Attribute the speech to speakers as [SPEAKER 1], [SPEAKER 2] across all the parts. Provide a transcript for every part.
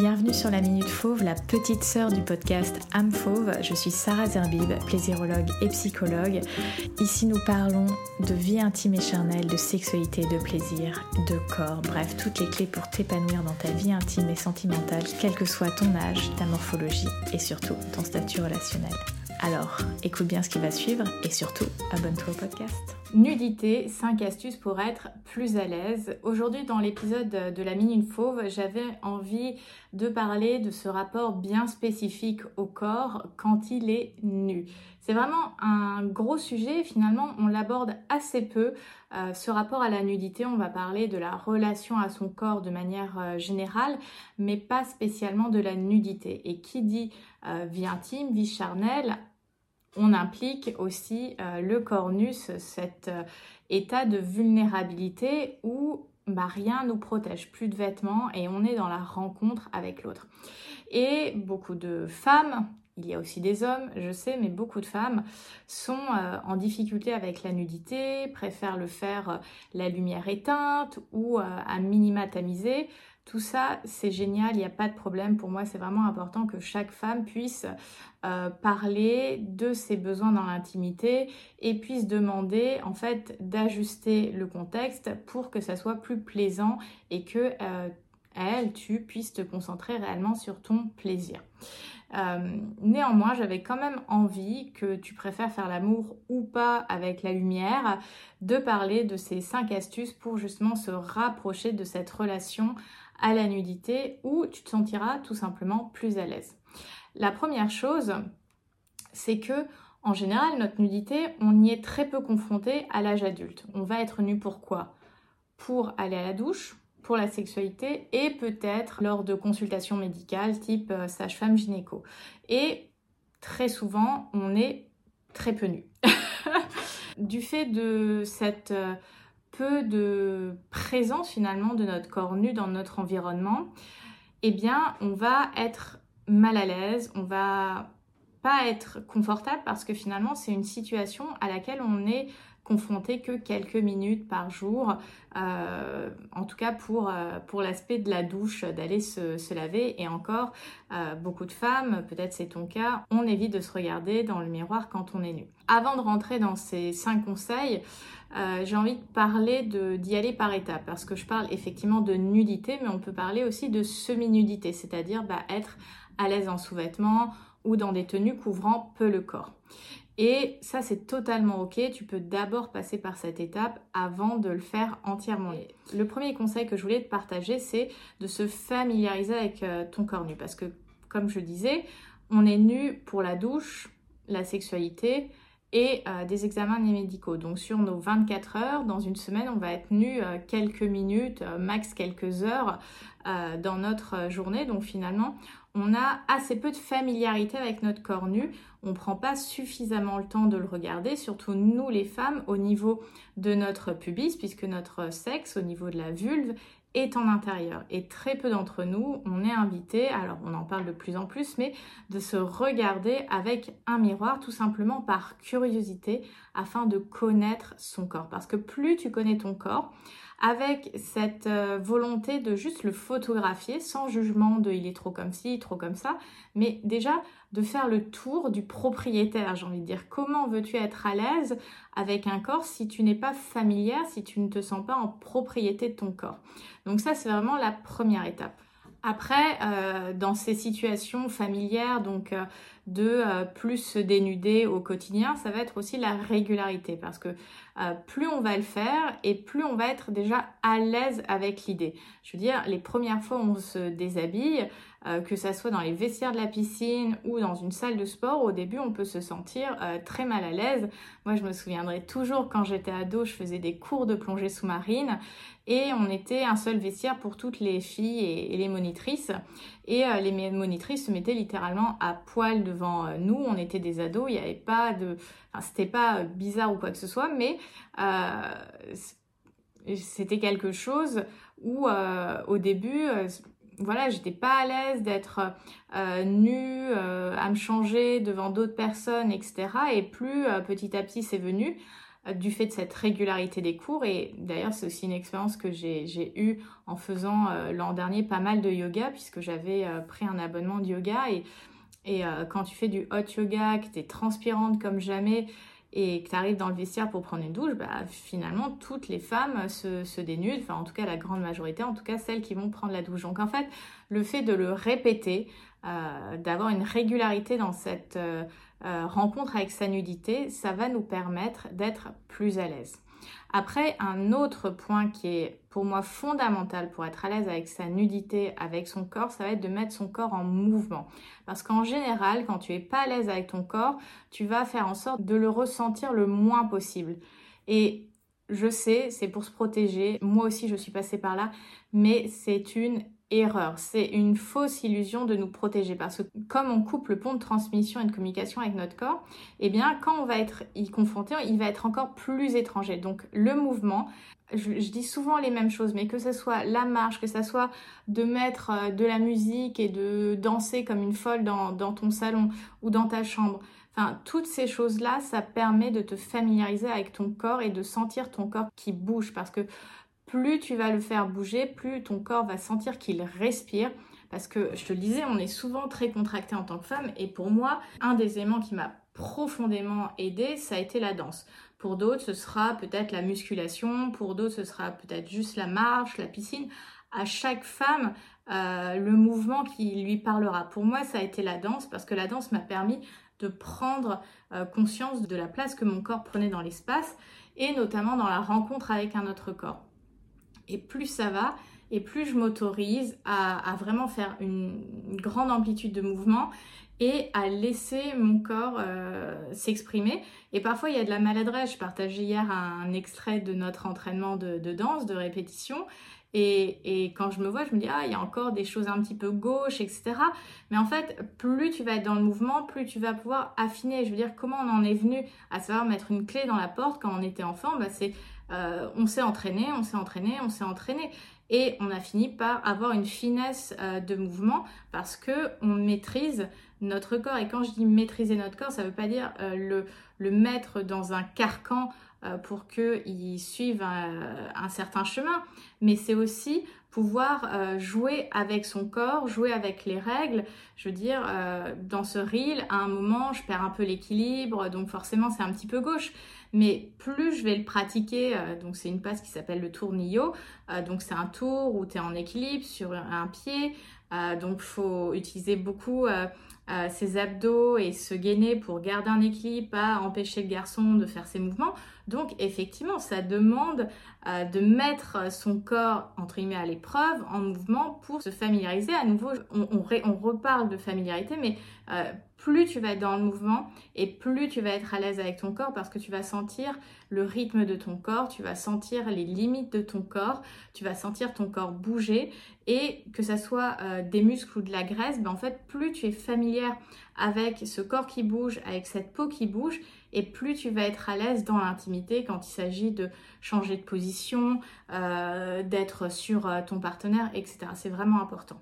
[SPEAKER 1] Bienvenue sur la Minute Fauve, la petite sœur du podcast Âme Fauve. Je suis Sarah Zerbib, plaisirologue et psychologue. Ici, nous parlons de vie intime et charnelle, de sexualité, de plaisir, de corps, bref, toutes les clés pour t'épanouir dans ta vie intime et sentimentale, quel que soit ton âge, ta morphologie et surtout ton statut relationnel. Alors, écoute bien ce qui va suivre et surtout, abonne-toi au podcast.
[SPEAKER 2] Nudité, 5 astuces pour être plus à l'aise. Aujourd'hui, dans l'épisode de la Minute Fauve, j'avais envie de parler de ce rapport bien spécifique au corps quand il est nu. C'est vraiment un gros sujet, finalement, on l'aborde assez peu. Euh, ce rapport à la nudité, on va parler de la relation à son corps de manière euh, générale, mais pas spécialement de la nudité. Et qui dit euh, vie intime, vie charnelle, on implique aussi euh, le cornus, cet euh, état de vulnérabilité où bah, rien nous protège, plus de vêtements et on est dans la rencontre avec l'autre. Et beaucoup de femmes, il y a aussi des hommes, je sais, mais beaucoup de femmes sont euh, en difficulté avec la nudité, préfèrent le faire la lumière éteinte ou à minima tamisé tout ça, c'est génial, il n'y a pas de problème. Pour moi, c'est vraiment important que chaque femme puisse euh, parler de ses besoins dans l'intimité et puisse demander en fait d'ajuster le contexte pour que ça soit plus plaisant et que euh, elle, tu puisses te concentrer réellement sur ton plaisir. Euh, néanmoins, j'avais quand même envie que tu préfères faire l'amour ou pas avec la lumière, de parler de ces cinq astuces pour justement se rapprocher de cette relation à la nudité où tu te sentiras tout simplement plus à l'aise. La première chose, c'est que en général, notre nudité, on y est très peu confronté à l'âge adulte. On va être nu pourquoi Pour aller à la douche, pour la sexualité et peut-être lors de consultations médicales type euh, sage-femme gynéco. Et très souvent, on est très peu nu. du fait de cette euh, de présence finalement de notre corps nu dans notre environnement, eh bien on va être mal à l'aise, on va pas être confortable parce que finalement c'est une situation à laquelle on est confronté que quelques minutes par jour, euh, en tout cas pour, euh, pour l'aspect de la douche, d'aller se, laver. Et encore, euh, beaucoup de femmes, peut-être c'est ton cas, on évite de se regarder dans le miroir quand on est nu. Avant de rentrer dans ces cinq conseils, j'ai envie de parler d'y aller par étapes parce que je parle effectivement de nudité, mais on peut parler aussi de semi-nudité, c'est-à-dire bah, être à l'aise en sous-vêtements ou dans des tenues couvrant peu le corps. Et ça, c'est totalement ok. Tu peux d'abord passer par cette étape avant de le faire entièrement. Le premier conseil que je voulais te partager, c'est de se familiariser avec euh, ton corps nu. Parce que, comme je disais, on est nu pour la douche, la sexualité et euh, des examens médicaux. Donc sur nos 24 heures, dans une semaine, on va être nu euh, quelques minutes, max quelques heures dans notre journée. Donc finalement, on a assez peu de familiarité avec notre corps nu. On ne prend pas suffisamment le temps de le regarder, surtout nous les femmes, au niveau de notre pubis, puisque notre sexe, au niveau de la vulve, est en intérieur. Et très peu d'entre nous, on est invité, alors on en parle de plus en plus, mais de se regarder avec un miroir, tout simplement par curiosité, afin de connaître son corps. Parce que plus tu connais ton corps, avec cette euh, volonté de juste le photographier sans jugement de il est trop comme ci, trop comme ça, mais déjà de faire le tour du propriétaire, j'ai envie de dire. Comment veux-tu être à l'aise avec un corps si tu n'es pas familière, si tu ne te sens pas en propriété de ton corps? Donc ça, c'est vraiment la première étape. Après, euh, dans ces situations familières, donc euh, de euh, plus se dénuder au quotidien, ça va être aussi la régularité parce que plus on va le faire et plus on va être déjà à l'aise avec l'idée. Je veux dire, les premières fois où on se déshabille, euh, que ça soit dans les vestiaires de la piscine ou dans une salle de sport, au début on peut se sentir euh, très mal à l'aise. Moi je me souviendrai toujours quand j'étais ado, je faisais des cours de plongée sous-marine et on était un seul vestiaire pour toutes les filles et, les monitrices. Et euh, les monitrices se mettaient littéralement à poil devant nous. On était des ados, il n'y avait pas de... C'était pas bizarre ou quoi que ce soit, mais c'était quelque chose où au début voilà, j'étais pas à l'aise d'être euh, nue, euh, à me changer devant d'autres personnes, etc. Et plus euh, petit à petit c'est venu, du fait de cette régularité des cours. Et d'ailleurs, c'est aussi une expérience que j'ai eue en faisant l'an dernier pas mal de yoga, puisque j'avais pris un abonnement de yoga. Et, et quand tu fais du hot yoga, que tu es transpirante comme jamais, et que tu arrives dans le vestiaire pour prendre une douche, bah, finalement, toutes les femmes se, dénudent, enfin en tout cas la grande majorité, en tout cas celles qui vont prendre la douche. Donc en fait, le fait de le répéter, euh, d'avoir une régularité dans cette euh, euh, rencontre avec sa nudité, ça va nous permettre d'être plus à l'aise. Après, un autre point qui est pour moi fondamental pour être à l'aise avec sa nudité, avec son corps, ça va être de mettre son corps en mouvement. Parce qu'en général, quand tu es pas à l'aise avec ton corps, tu vas faire en sorte de le ressentir le moins possible. Et je sais, c'est pour se protéger. Moi aussi, je suis passée par là, mais c'est une C'est une fausse illusion de nous protéger parce que comme on coupe le pont de transmission et de communication avec notre corps, eh bien quand on va être y confronté, il va être encore plus étranger. Donc le mouvement, je, dis souvent les mêmes choses, mais que ce soit la marche, que ce soit de mettre euh, de la musique et de danser comme une folle dans, dans ton salon ou dans ta chambre, Enfin, toutes ces choses-là, ça permet de te familiariser avec ton corps et de sentir ton corps qui bouge parce que plus tu vas le faire bouger, plus ton corps va sentir qu'il respire. Parce que je te le disais, on est souvent très contracté en tant que femme. Et pour moi, un des éléments qui m'a profondément aidé, ça a été la danse. Pour d'autres, ce sera peut-être la musculation. Pour d'autres, ce sera peut-être juste la marche, la piscine. À chaque femme, euh, le mouvement qui lui parlera. Pour moi, ça a été la danse parce que la danse m'a permis de prendre euh, conscience de la place que mon corps prenait dans l'espace et notamment dans la rencontre avec un autre corps. Et plus ça va, et plus je m'autorise à, vraiment faire une, grande amplitude de mouvement et à laisser mon corps euh, s'exprimer. Et parfois, il y a de la maladresse. Je partageais hier un, extrait de notre entraînement de, danse, de répétition. Et, quand je me vois, je me dis, ah, il y a encore des choses un petit peu gauche, etc. Mais en fait, plus tu vas être dans le mouvement, plus tu vas pouvoir affiner. Je veux dire, comment on en est venu à savoir mettre une clé dans la porte quand on était enfant? Bah, C'est euh, on s'est entraîné, on s'est entraîné, on s'est entraîné. Et on a fini par avoir une finesse euh, de mouvement parce que on maîtrise notre corps. Et quand je dis maîtriser notre corps, ça ne veut pas dire euh, le, le, mettre dans un carcan pour qu'il suive un, certain chemin, mais c'est aussi pouvoir jouer avec son corps, jouer avec les règles. Je veux dire, dans ce reel, à un moment, je perds un peu l'équilibre, donc forcément c'est un petit peu gauche. Mais plus je vais le pratiquer, euh, donc c'est une passe qui s'appelle le tournillo, euh, donc c'est un tour où tu es en équilibre sur un pied, euh, donc faut utiliser beaucoup ses abdos et se gainer pour garder un équilibre, pas empêcher le garçon de faire ses mouvements. Donc effectivement, ça demande de mettre son corps entre guillemets à l'épreuve en mouvement pour se familiariser. À nouveau, on, reparle de familiarité, mais plus tu vas être dans le mouvement et plus tu vas être à l'aise avec ton corps parce que tu vas sentir le rythme de ton corps, tu vas sentir les limites de ton corps, tu vas sentir ton corps bouger et que ça soit euh, des muscles ou de la graisse, ben en fait plus tu es familière avec ce corps qui bouge, avec cette peau qui bouge et plus tu vas être à l'aise dans l'intimité quand il s'agit de changer de position, euh, d'être sur euh, ton partenaire, etc. C'est vraiment important.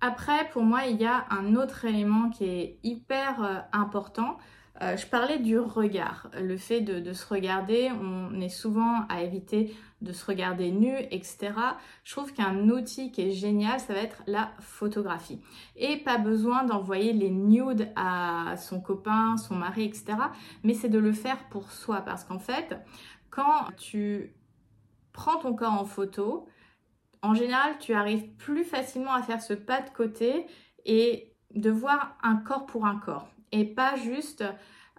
[SPEAKER 2] Après, pour moi, il y a un autre élément qui est hyper euh, important. Euh, je parlais du regard, le fait de, se regarder, on est souvent à éviter de se regarder nu, etc. Je trouve qu'un outil qui est génial, ça va être la photographie. Et pas besoin d'envoyer les nudes à son copain, son mari, etc. Mais c'est de le faire pour soi, parce qu'en fait, quand tu prends ton corps en photo, en général, tu arrives plus facilement à faire ce pas de côté et de voir un corps pour un corps. Et pas juste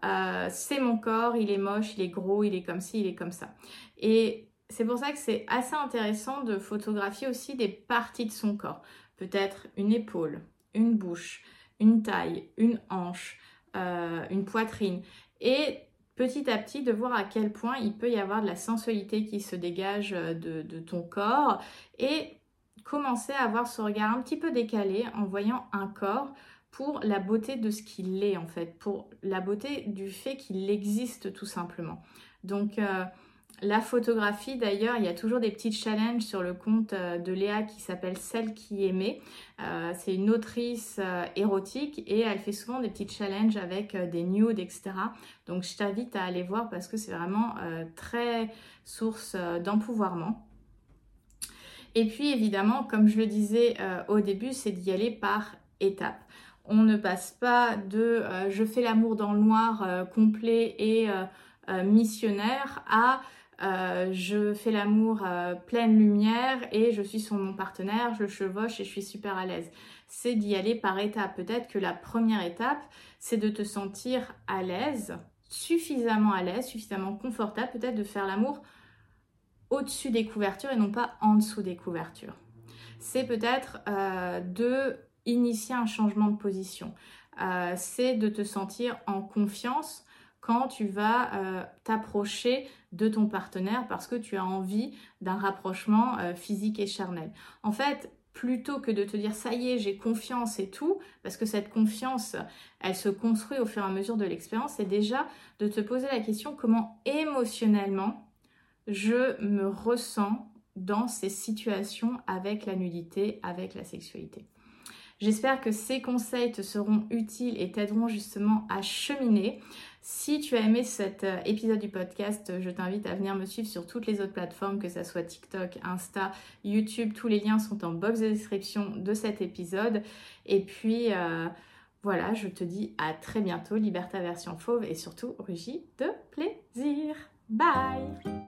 [SPEAKER 2] euh, c'est mon corps, il est moche, il est gros, il est comme ci, il est comme ça. Et c'est pour ça que c'est assez intéressant de photographier aussi des parties de son corps. Peut-être une épaule, une bouche, une taille, une hanche, euh, une poitrine. Et petit à petit de voir à quel point il peut y avoir de la sensualité qui se dégage euh, de, ton corps et commencer à avoir ce regard un petit peu décalé en voyant un corps pour la beauté de ce qu'il est en fait, pour la beauté du fait qu'il existe tout simplement. Donc euh, la photographie, d'ailleurs, il y a toujours des petits challenges sur le compte euh, de Léa qui s'appelle Celle qui aimait. Euh, c'est une autrice érotique et elle fait souvent des petits challenges avec des nudes, etc. Donc je t'invite à aller voir parce que c'est vraiment très source d'empouvoirment. Et puis évidemment, comme je le disais au début, c'est d'y aller par étapes. On ne passe pas de je fais l'amour dans le noir complet et missionnaire à euh, je fais l'amour euh, pleine lumière et je suis sur mon partenaire, je chevauche et je suis super à l'aise. C'est d'y aller par étapes. Peut-être que la première étape, c'est de te sentir à l'aise, suffisamment à l'aise, suffisamment confortable, peut-être de faire l'amour au-dessus des couvertures et non pas en dessous des couvertures. C'est peut-être euh, de initier un changement de position. c'est de te sentir en confiance quand tu vas euh, t'approcher de ton partenaire parce que tu as envie d'un rapprochement euh, physique et charnel. En fait, plutôt que de te dire ça y est, j'ai confiance et tout, parce que cette confiance, elle se construit au fur et à mesure de l'expérience, c'est déjà de te poser la question comment émotionnellement je me ressens dans ces situations avec la nudité, avec la sexualité. J'espère que ces conseils te seront utiles et t'aideront justement à cheminer. Si tu as aimé cet euh, épisode du podcast, je t'invite à venir me suivre sur toutes les autres plateformes, que ce soit TikTok, Insta, YouTube. Tous les liens sont en box de description de cet épisode. Et puis, euh, voilà, je te dis à très bientôt. Liberta version fauve et surtout, rugis de plaisir. Bye